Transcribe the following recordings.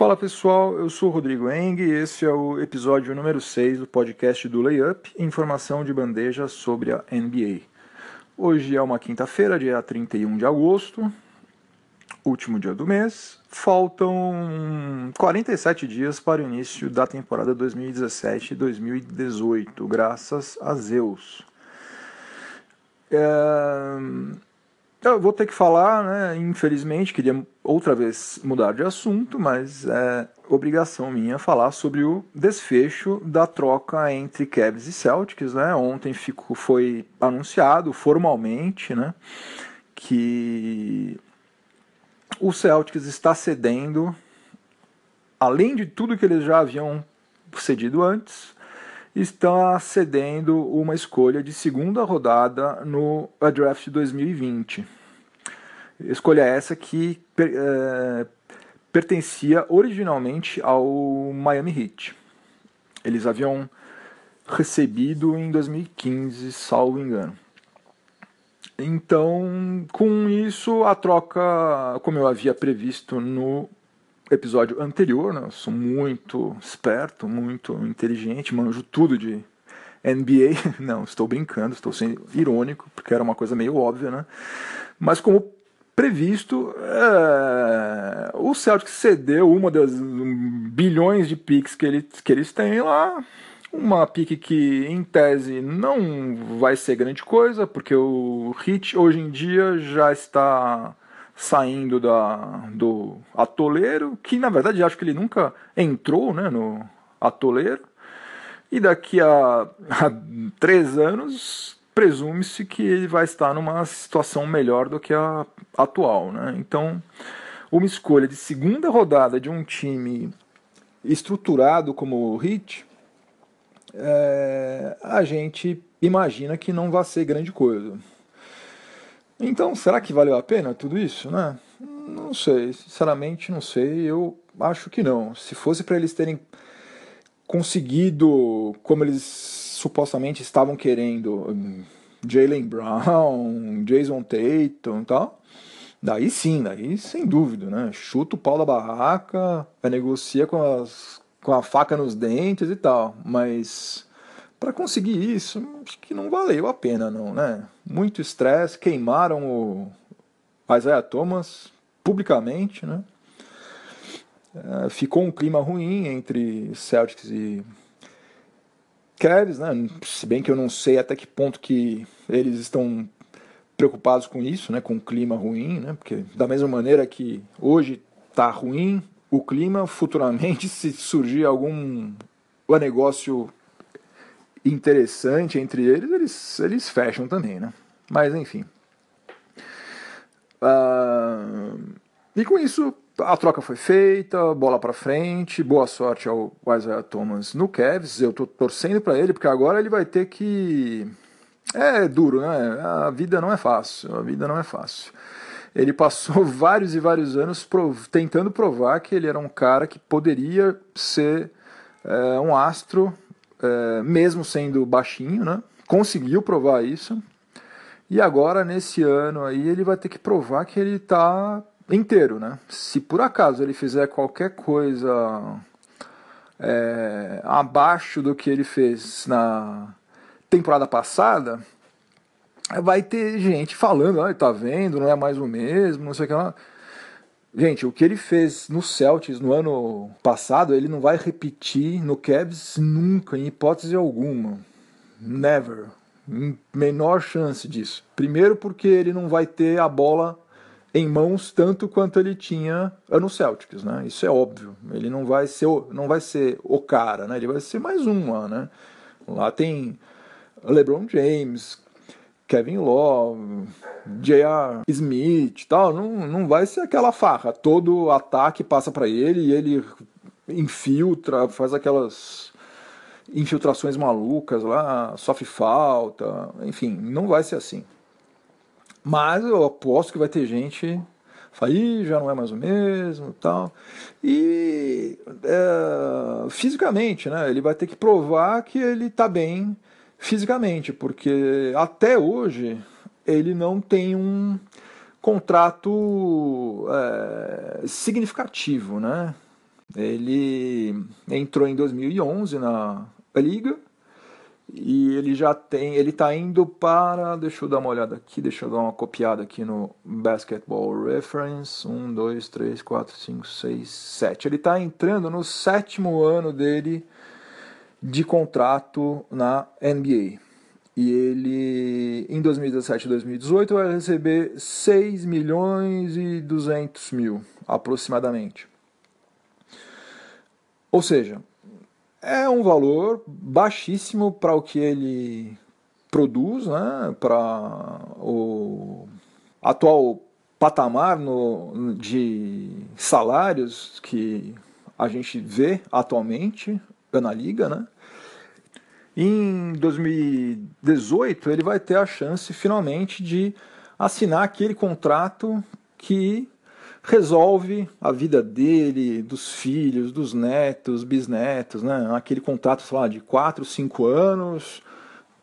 Fala pessoal, eu sou o Rodrigo Eng e esse é o episódio número 6 do podcast do Layup, informação de bandeja sobre a NBA. Hoje é uma quinta-feira, dia 31 de agosto, último dia do mês. Faltam 47 dias para o início da temporada 2017-2018, graças a Zeus. É... Eu vou ter que falar, né? Infelizmente, queria outra vez mudar de assunto, mas é obrigação minha falar sobre o desfecho da troca entre Cavs e Celtics, né? Ontem ficou, foi anunciado formalmente, né? Que o Celtics está cedendo, além de tudo que eles já haviam cedido antes, está cedendo uma escolha de segunda rodada no draft 2020. Escolha essa que é, pertencia originalmente ao Miami Heat. Eles haviam recebido em 2015, salvo engano. Então, com isso, a troca, como eu havia previsto no episódio anterior, né? Eu sou muito esperto, muito inteligente, manjo tudo de NBA. Não, estou brincando, estou sendo irônico, porque era uma coisa meio óbvia, né? Mas como previsto, é... o Celtic cedeu uma das bilhões de picks que, ele, que eles têm lá, uma pique que em tese não vai ser grande coisa, porque o Hit hoje em dia já está saindo da, do atoleiro, que na verdade acho que ele nunca entrou né, no atoleiro, e daqui a, a três anos presume-se que ele vai estar numa situação melhor do que a atual. Né? Então, uma escolha de segunda rodada de um time estruturado como o Heat, é, a gente imagina que não vai ser grande coisa. Então, será que valeu a pena tudo isso, né? Não sei, sinceramente não sei. Eu acho que não. Se fosse para eles terem conseguido, como eles supostamente estavam querendo, Jalen Brown, Jason Tatum e tal, daí sim, daí sem dúvida, né? Chuta o pau da barraca, negocia com, as, com a faca nos dentes e tal. Mas para conseguir isso, acho que não valeu a pena, não, né? Muito estresse, queimaram o Isaiah Thomas publicamente, né? É, ficou um clima ruim entre Celtics e Cavs, né? Se bem que eu não sei até que ponto que eles estão preocupados com isso, né? Com o clima ruim, né? Porque da mesma maneira que hoje está ruim o clima, futuramente se surgir algum negócio interessante entre eles, eles, eles fecham também, né? Mas enfim. Uh, e com isso, a troca foi feita, bola para frente, boa sorte ao Isaiah Thomas no Cavs. Eu tô torcendo para ele porque agora ele vai ter que é duro, né? A vida não é fácil, a vida não é fácil. Ele passou vários e vários anos prov tentando provar que ele era um cara que poderia ser é, um astro é, mesmo sendo baixinho, né? Conseguiu provar isso. E agora, nesse ano aí, ele vai ter que provar que ele está inteiro, né? Se por acaso ele fizer qualquer coisa é, abaixo do que ele fez na temporada passada, vai ter gente falando, ah, tá vendo, não é mais o mesmo, não sei o que lá. Gente, o que ele fez no Celtics no ano passado, ele não vai repetir no Cavs nunca, em hipótese alguma. Never. Menor chance disso. Primeiro porque ele não vai ter a bola em mãos tanto quanto ele tinha no Celtics, né? Isso é óbvio. Ele não vai ser, não vai ser o cara, né? Ele vai ser mais um lá, né? Lá tem LeBron James, Kevin Love, J.R. Smith tal, não, não vai ser aquela farra. Todo ataque passa para ele e ele infiltra, faz aquelas infiltrações malucas lá, sofre falta, enfim, não vai ser assim. Mas eu aposto que vai ter gente Ih, já não é mais o mesmo tal. E é, fisicamente, né? Ele vai ter que provar que ele está bem fisicamente, porque até hoje ele não tem um contrato é, significativo, né? Ele entrou em 2011 na liga e ele já tem, ele está indo para, deixa eu dar uma olhada aqui, deixa eu dar uma copiada aqui no Basketball Reference, 1, 2, 3, 4, 5, 6, 7. Ele está entrando no sétimo ano dele de contrato na NBA. E ele, em 2017 e 2018, vai receber 6 milhões e 200 mil, aproximadamente. Ou seja, é um valor baixíssimo para o que ele produz, né, para o atual patamar no, de salários que a gente vê atualmente na liga, né? Em 2018 ele vai ter a chance finalmente de assinar aquele contrato que resolve a vida dele, dos filhos, dos netos, bisnetos, né? Aquele contrato, sei lá, de 4, 5 anos,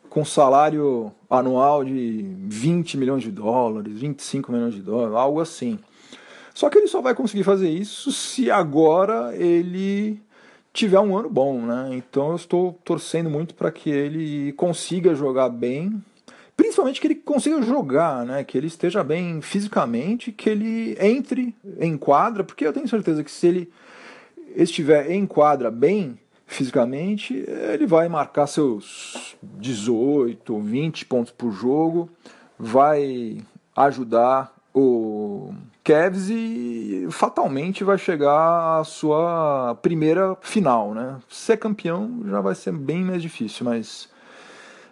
com salário anual de 20 milhões de dólares, 25 milhões de dólares, algo assim. Só que ele só vai conseguir fazer isso se agora ele tiver um ano bom, né? Então eu estou torcendo muito para que ele consiga jogar bem principalmente que ele consiga jogar, né? Que ele esteja bem fisicamente, que ele entre em quadra, porque eu tenho certeza que se ele estiver em quadra bem fisicamente, ele vai marcar seus 18, 20 pontos por jogo, vai ajudar o Cavs e fatalmente vai chegar à sua primeira final, né? Ser campeão já vai ser bem mais difícil, mas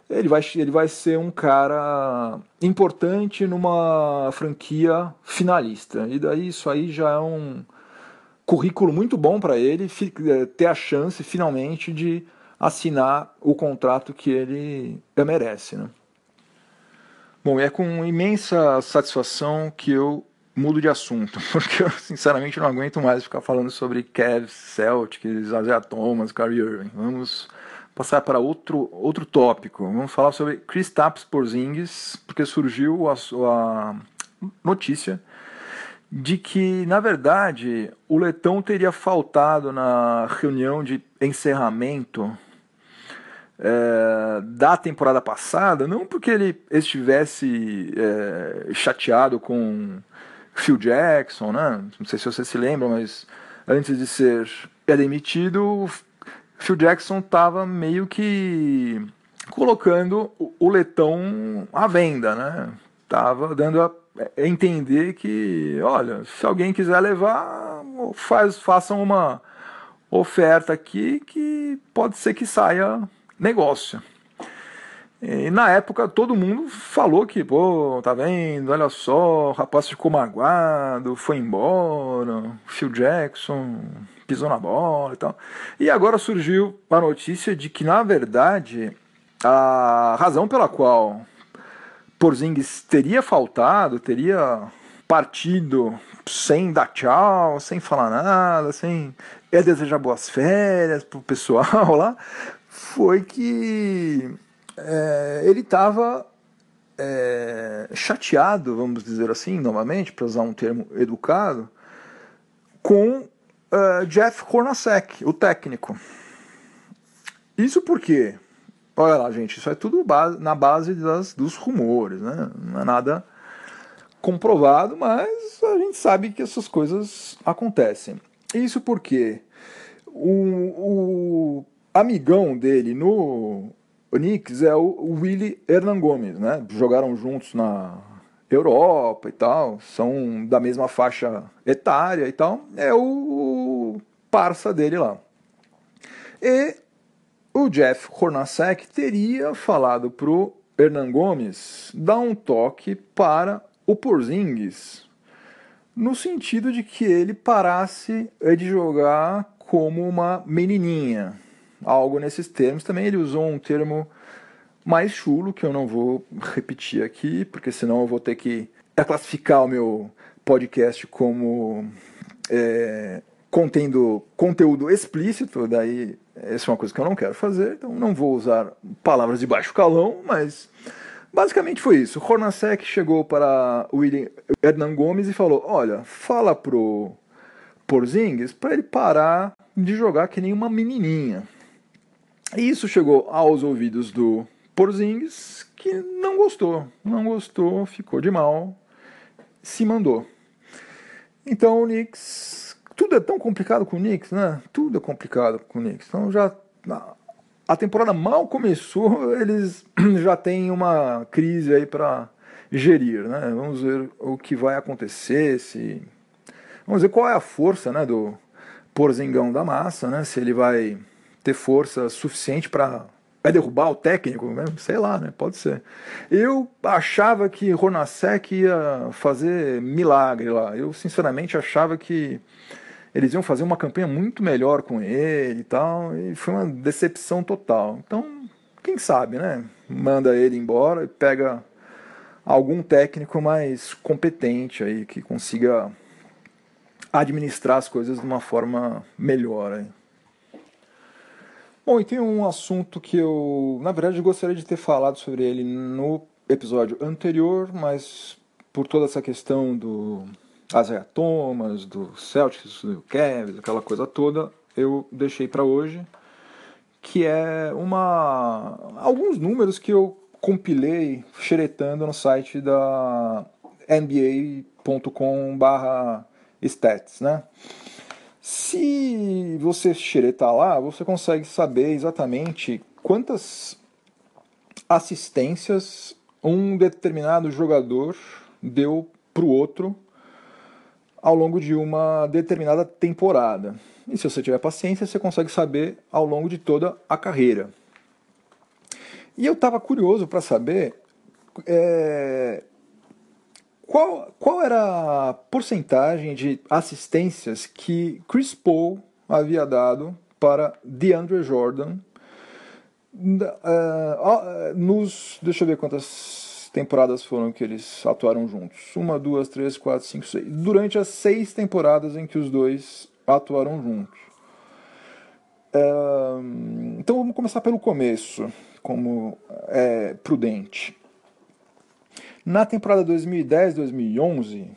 ele vai, ele vai ser um cara importante numa franquia finalista. E daí isso aí já é um currículo muito bom para ele é, ter a chance finalmente de assinar o contrato que ele merece. Né? Bom, é com imensa satisfação que eu mudo de assunto, porque eu sinceramente não aguento mais ficar falando sobre Cavs, Celtics, Isaiah Thomas, Kyrie Irving. Vamos passar para outro, outro tópico. Vamos falar sobre Kristaps Porzingis, porque surgiu a, a notícia de que, na verdade, o Letão teria faltado na reunião de encerramento é, da temporada passada, não porque ele estivesse é, chateado com Phil Jackson, né? não sei se você se lembra, mas antes de ser demitido, Phil Jackson estava meio que colocando o letão à venda, né? Tava dando a entender que, olha, se alguém quiser levar, faz, façam uma oferta aqui que pode ser que saia negócio. E na época todo mundo falou que, pô, tá vendo, olha só, o rapaz ficou magoado, foi embora, Phil Jackson pisou na bola e tal. E agora surgiu a notícia de que, na verdade, a razão pela qual Porzingis teria faltado, teria partido sem dar tchau, sem falar nada, sem é desejar boas férias pro pessoal lá, foi que é, ele estava é, chateado, vamos dizer assim, novamente, para usar um termo educado, com uh, Jeff Hornacek, o técnico. Isso porque, olha lá, gente, isso é tudo base, na base das, dos rumores, né? Não é nada comprovado, mas a gente sabe que essas coisas acontecem. Isso porque o, o amigão dele no Knicks é o Willie Hernan Gomes, né? Jogaram juntos na Europa e tal, são da mesma faixa etária e tal, é o parça dele lá. E o Jeff Hornacek teria falado pro Hernan Gomes dar um toque para o Porzingis, no sentido de que ele parasse de jogar como uma menininha, algo nesses termos. Também ele usou um termo mais chulo, que eu não vou repetir aqui, porque senão eu vou ter que classificar o meu podcast como é, contendo conteúdo explícito, daí essa é uma coisa que eu não quero fazer, então não vou usar palavras de baixo calão, mas basicamente foi isso. Hornacek chegou para o Hernan Gomes e falou: Olha, fala pro Porzingis para ele parar de jogar que nem uma menininha. E isso chegou aos ouvidos do Porzingis, que não gostou, não gostou, ficou de mal, se mandou. Então o Knicks, tudo é tão complicado com o Knicks, né? Tudo é complicado com o Knicks. Então já a temporada mal começou, eles já têm uma crise aí para gerir, né? Vamos ver o que vai acontecer, se vamos ver qual é a força, né, do Porzingão da massa, né? Se ele vai ter força suficiente para vai derrubar o técnico sei lá, né? Pode ser. Eu achava que Hornacek ia fazer milagre lá. Eu sinceramente achava que eles iam fazer uma campanha muito melhor com ele e tal, e foi uma decepção total. Então, quem sabe, né? Manda ele embora e pega algum técnico mais competente aí que consiga administrar as coisas de uma forma melhor. Aí. Bom, e tem um assunto que eu, na verdade, gostaria de ter falado sobre ele no episódio anterior, mas por toda essa questão do Isaiah Thomas, do Celtics, do Cavs, aquela coisa toda, eu deixei para hoje, que é uma alguns números que eu compilei xeretando no site da nba.com/stats, né? Se você xeretar lá, você consegue saber exatamente quantas assistências um determinado jogador deu para o outro ao longo de uma determinada temporada. E se você tiver paciência, você consegue saber ao longo de toda a carreira. E eu estava curioso para saber é, qual, qual era a porcentagem de assistências que Chris Paul havia dado para DeAndre Jordan uh, nos. Deixa eu ver quantas temporadas foram que eles atuaram juntos? Uma, duas, três, quatro, cinco, seis. Durante as seis temporadas em que os dois atuaram juntos. então vamos começar pelo começo, como é prudente. Na temporada 2010-2011,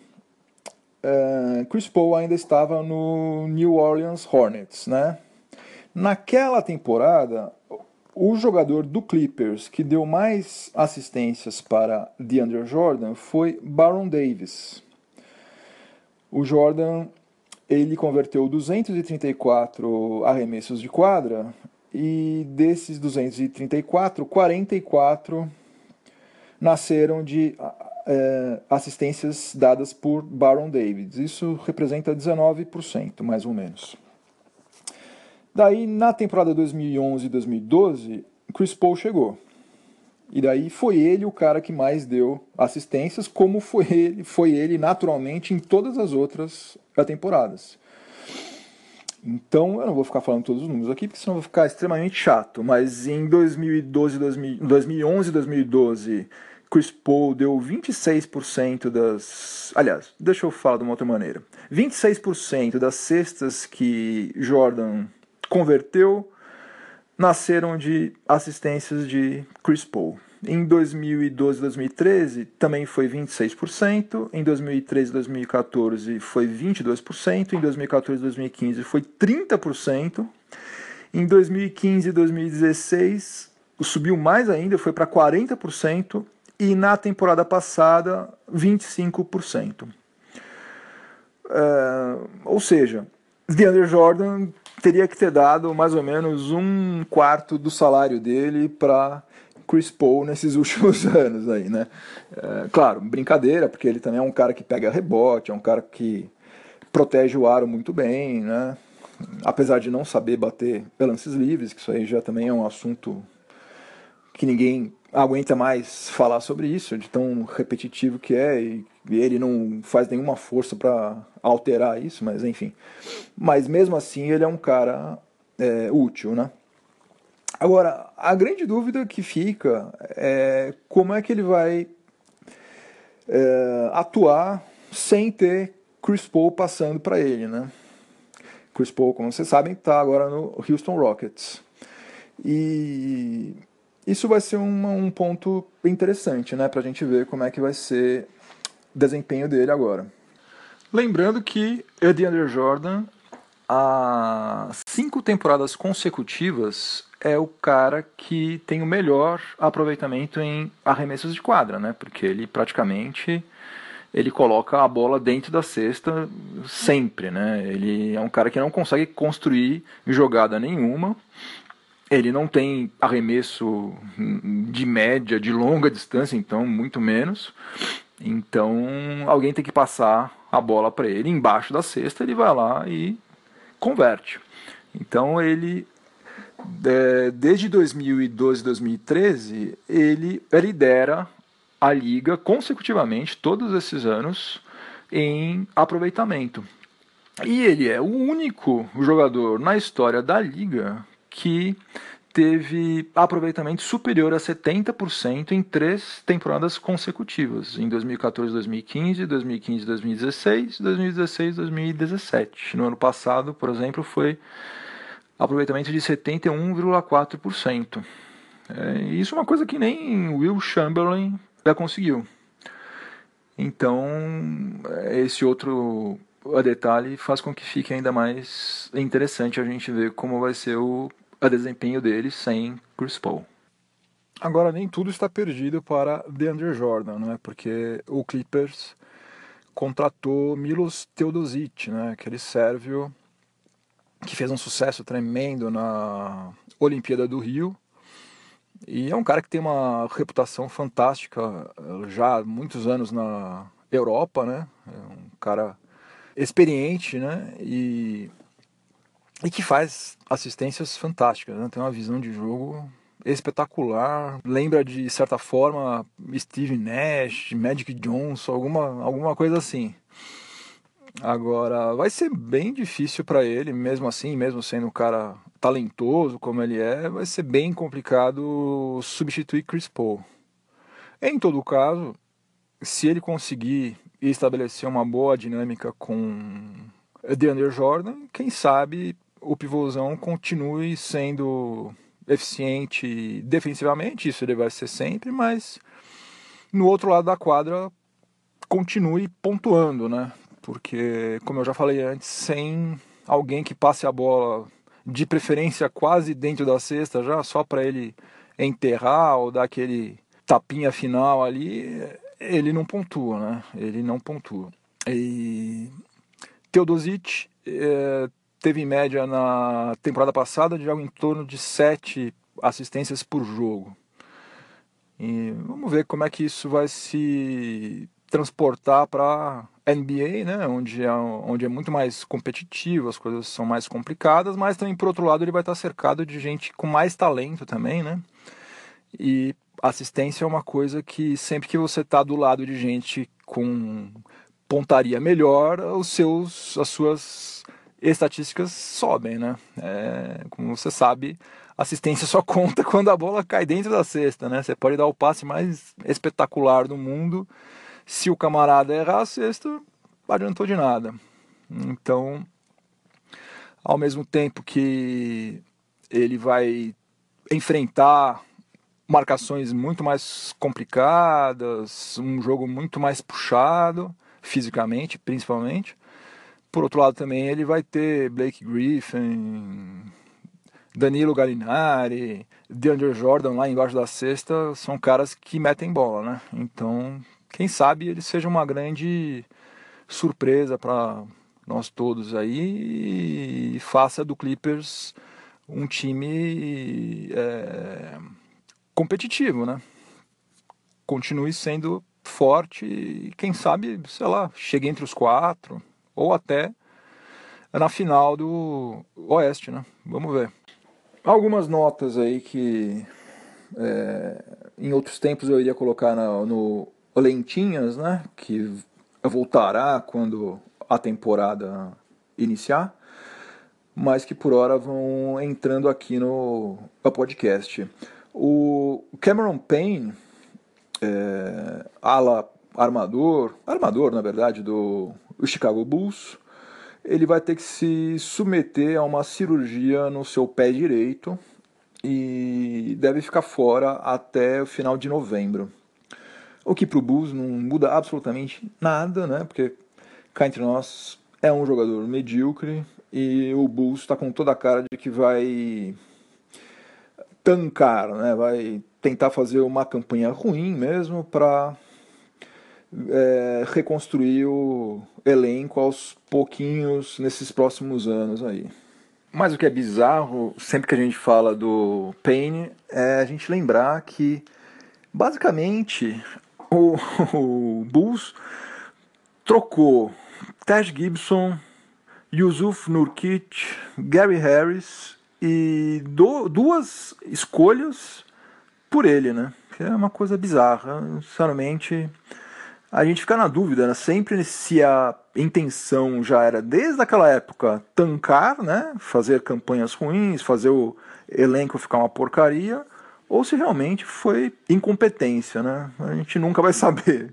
Chris Paul ainda estava no New Orleans Hornets, né? Naquela temporada, o jogador do Clippers que deu mais assistências para DeAndre Jordan foi Baron Davis. O Jordan ele converteu 234 arremessos de quadra e desses 234, 44 nasceram de é, assistências dadas por Baron Davis. Isso representa 19%, mais ou menos. Daí, na temporada 2011 e 2012, Chris Paul chegou. E daí foi ele o cara que mais deu assistências, como foi ele, foi ele naturalmente em todas as outras temporadas. Então, eu não vou ficar falando todos os números aqui, porque senão eu vou ficar extremamente chato. Mas em 2012, 2011 e 2012, Chris Paul deu 26% das. Aliás, deixa eu falar de uma outra maneira. 26% das cestas que Jordan converteu, nasceram de assistências de Chris Paul. Em 2012 2013 também foi 26%, em 2013 2014 foi 22%, em 2014 2015 foi 30%, em 2015 2016 subiu mais ainda, foi para 40% e na temporada passada 25%. É, ou seja, DeAndre Jordan teria que ter dado mais ou menos um quarto do salário dele para Chris Paul nesses últimos anos aí, né? É, claro, brincadeira, porque ele também é um cara que pega rebote, é um cara que protege o aro muito bem, né? Apesar de não saber bater lances livres, que isso aí já também é um assunto que ninguém aguenta mais falar sobre isso, de tão repetitivo que é, e ele não faz nenhuma força para alterar isso, mas enfim. Mas mesmo assim ele é um cara é, útil, né? Agora, a grande dúvida que fica é como é que ele vai é, atuar sem ter Chris Paul passando para ele, né? Chris Paul, como vocês sabem, está agora no Houston Rockets. E isso vai ser um ponto interessante, né, para a gente ver como é que vai ser o desempenho dele agora. Lembrando que DeAndre Jordan, há cinco temporadas consecutivas, é o cara que tem o melhor aproveitamento em arremessos de quadra, né? Porque ele praticamente ele coloca a bola dentro da cesta sempre, né? Ele é um cara que não consegue construir jogada nenhuma. Ele não tem arremesso de média, de longa distância, então muito menos. Então alguém tem que passar a bola para ele embaixo da cesta, ele vai lá e converte. Então ele desde 2012, 2013, ele lidera a liga consecutivamente todos esses anos em aproveitamento. E ele é o único jogador na história da liga que teve aproveitamento superior a 70% em três temporadas consecutivas, em 2014, 2015, 2015, 2016, 2016, 2017. No ano passado, por exemplo, foi aproveitamento de 71,4%. É, isso é uma coisa que nem Will Chamberlain já conseguiu. Então, esse outro detalhe faz com que fique ainda mais interessante a gente ver como vai ser o desempenho dele sem Chris Paul. Agora, nem tudo está perdido para DeAndre Jordan, né? porque o Clippers contratou Milos Teodosic, né? aquele sérvio que fez um sucesso tremendo na Olimpíada do Rio, e é um cara que tem uma reputação fantástica já há muitos anos na Europa, né? É um cara experiente, né? E, e que faz assistências fantásticas, né? Tem uma visão de jogo espetacular. Lembra de certa forma Steve Nash, Magic Johnson, alguma, alguma coisa assim. Agora, vai ser bem difícil para ele, mesmo assim, mesmo sendo um cara talentoso como ele é, vai ser bem complicado substituir Chris Paul. Em todo caso, se ele conseguir estabelecer uma boa dinâmica com DeAndre Jordan, quem sabe o pivôzão continue sendo eficiente defensivamente, isso ele vai ser sempre, mas no outro lado da quadra continue pontuando, né? Porque, como eu já falei antes, sem alguém que passe a bola de preferência quase dentro da cesta já, só para ele enterrar ou dar aquele tapinha final ali, ele não pontua, né? Ele não pontua. E Teodosic é, teve em média na temporada passada de algo em torno de 7 assistências por jogo. E vamos ver como é que isso vai se transportar para NBA, né, onde é, onde é muito mais competitivo, as coisas são mais complicadas, mas também por outro lado ele vai estar cercado de gente com mais talento também, né? E assistência é uma coisa que sempre que você está do lado de gente com pontaria melhor, os seus, as suas estatísticas sobem, né? É, como você sabe, assistência só conta quando a bola cai dentro da cesta, né? Você pode dar o passe mais espetacular do mundo se o camarada errar a não adiantou de nada. Então, ao mesmo tempo que ele vai enfrentar marcações muito mais complicadas, um jogo muito mais puxado, fisicamente, principalmente. Por outro lado, também ele vai ter Blake Griffin, Danilo Gallinari, DeAndre Jordan lá embaixo da cesta, são caras que metem bola, né? Então quem sabe ele seja uma grande surpresa para nós todos aí e faça do Clippers um time é, competitivo, né? Continue sendo forte e quem sabe, sei lá, chegue entre os quatro ou até na final do Oeste, né? Vamos ver. Algumas notas aí que é, em outros tempos eu iria colocar no, no lentinhas, né, que voltará quando a temporada iniciar, mas que por hora vão entrando aqui no, podcast. O Cameron Payne, é, ala armador, armador na verdade do Chicago Bulls, ele vai ter que se submeter a uma cirurgia no seu pé direito e deve ficar fora até o final de novembro. O que para o Bulls não muda absolutamente nada, né? Porque cá entre nós, é um jogador medíocre e o Bulls está com toda a cara de que vai tancar, né? vai tentar fazer uma campanha ruim mesmo para é, reconstruir o elenco aos pouquinhos nesses próximos anos aí. Mas o que é bizarro, sempre que a gente fala do Payne, é a gente lembrar que, basicamente, o, o Bulls trocou Taj Gibson, Yusuf Nurkic, Gary Harris e do, duas escolhas por ele, né? Que é uma coisa bizarra. Sinceramente, a gente fica na dúvida, né? Sempre se a intenção já era, desde aquela época, tancar, né? Fazer campanhas ruins, fazer o elenco ficar uma porcaria, ou se realmente foi incompetência, né? A gente nunca vai saber.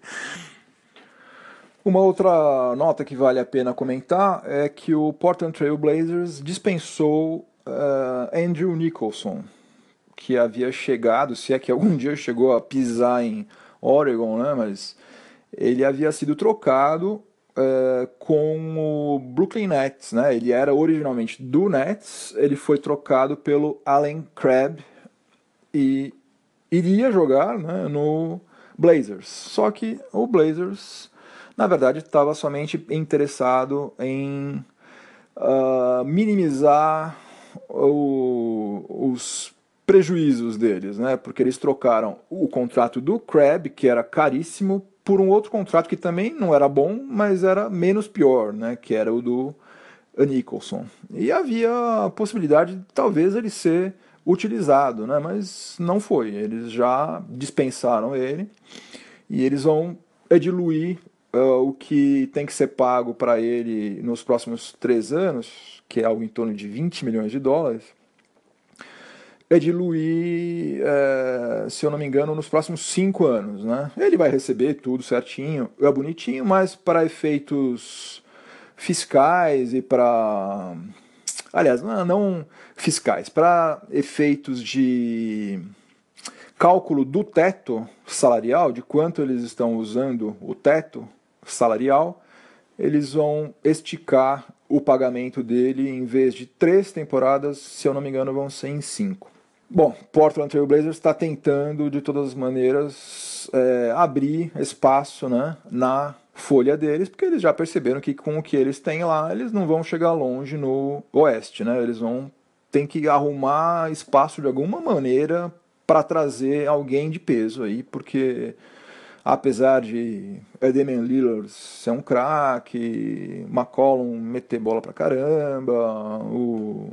Uma outra nota que vale a pena comentar é que o Portland Trail Blazers dispensou uh, Andrew Nicholson, que havia chegado, se é que algum dia chegou a pisar em Oregon, né? Mas ele havia sido trocado uh, com o Brooklyn Nets, né? Ele era originalmente do Nets, ele foi trocado pelo Allen Crabbe e iria jogar né, no Blazers. Só que o Blazers, na verdade, estava somente interessado em uh, minimizar o, os prejuízos deles, né? Porque eles trocaram o contrato do Crabbe, que era caríssimo, por um outro contrato que também não era bom, mas era menos pior, né? Que era o do Nicholson. E havia a possibilidade de talvez ele ser utilizado, né? Mas não foi. Eles já dispensaram ele e eles vão diluir uh, o que tem que ser pago para ele nos próximos três anos, que é algo em torno de 20 milhões de dólares é diluir, é, se eu não me engano, nos próximos cinco anos. Né? Ele vai receber tudo certinho, é bonitinho, mas para efeitos fiscais e para. Aliás, não, não fiscais, para efeitos de cálculo do teto salarial, de quanto eles estão usando o teto salarial, eles vão esticar o pagamento dele em vez de três temporadas, se eu não me engano, vão ser em cinco. Bom, Portland Trail Blazers está tentando de todas as maneiras é, abrir espaço né, na folha deles, porque eles já perceberam que com o que eles têm lá, eles não vão chegar longe no oeste, né? Eles vão ter que arrumar espaço de alguma maneira para trazer alguém de peso aí, porque apesar de Edemian Lillard ser um craque, McCollum meter bola pra caramba, o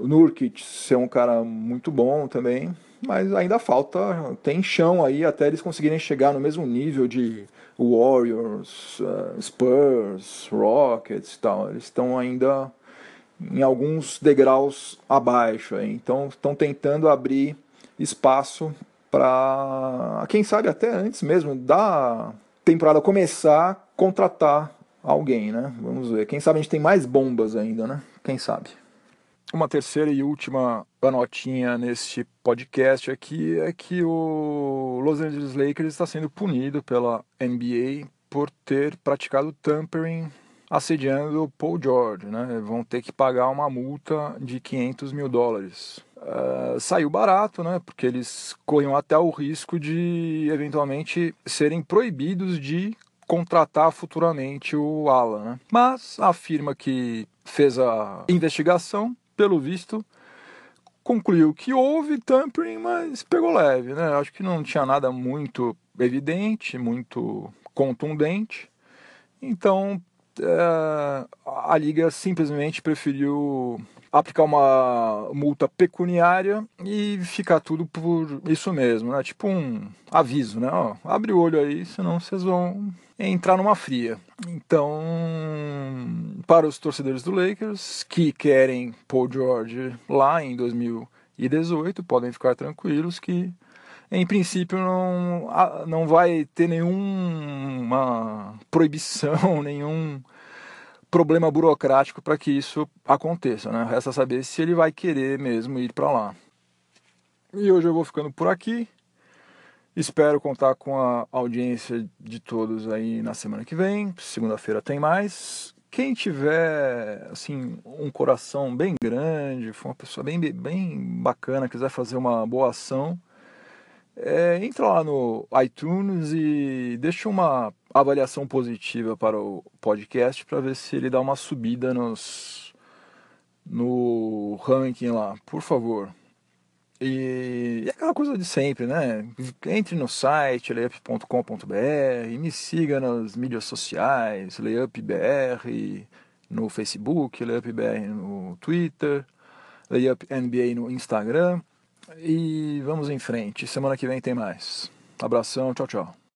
Nurkic ser um cara muito bom também, mas ainda falta, tem chão aí até eles conseguirem chegar no mesmo nível de Warriors, uh, Spurs, Rockets e tal. Eles estão ainda em alguns degraus abaixo, aí. então estão tentando abrir espaço para, quem sabe até antes mesmo da temporada começar, contratar alguém, né? Vamos ver. Quem sabe a gente tem mais bombas ainda, né? Quem sabe. Uma terceira e última notinha neste podcast aqui é que o Los Angeles Lakers está sendo punido pela NBA por ter praticado tampering assediando Paul George, né? Vão ter que pagar uma multa de 500 mil dólares. Uh, saiu barato, né? Porque eles corriam até o risco de eventualmente serem proibidos de contratar futuramente o Alan, né? Mas a firma que fez a investigação pelo visto, concluiu que houve tampering, mas pegou leve, né? Acho que não tinha nada muito evidente, muito contundente. Então, é, a liga simplesmente preferiu aplicar uma multa pecuniária e ficar tudo por isso mesmo, né? Tipo um aviso, né? Ó, abre o olho aí, senão vocês vão entrar numa fria. Então, para os torcedores do Lakers que querem Paul George lá em 2018, podem ficar tranquilos que em princípio não, não vai ter nenhuma proibição, nenhum problema burocrático para que isso aconteça, né? Resta saber se ele vai querer mesmo ir para lá. E hoje eu vou ficando por aqui. Espero contar com a audiência de todos aí na semana que vem. Segunda-feira tem mais. Quem tiver assim um coração bem grande, for uma pessoa bem, bem bacana, quiser fazer uma boa ação, é, entra lá no iTunes e deixa uma avaliação positiva para o podcast para ver se ele dá uma subida nos, no ranking lá, por favor. E, e aquela coisa de sempre, né? Entre no site layup.com.br, me siga nas mídias sociais, layupbr no Facebook, layupbr no Twitter, layupnba no Instagram. E vamos em frente. Semana que vem tem mais. Abração, tchau, tchau.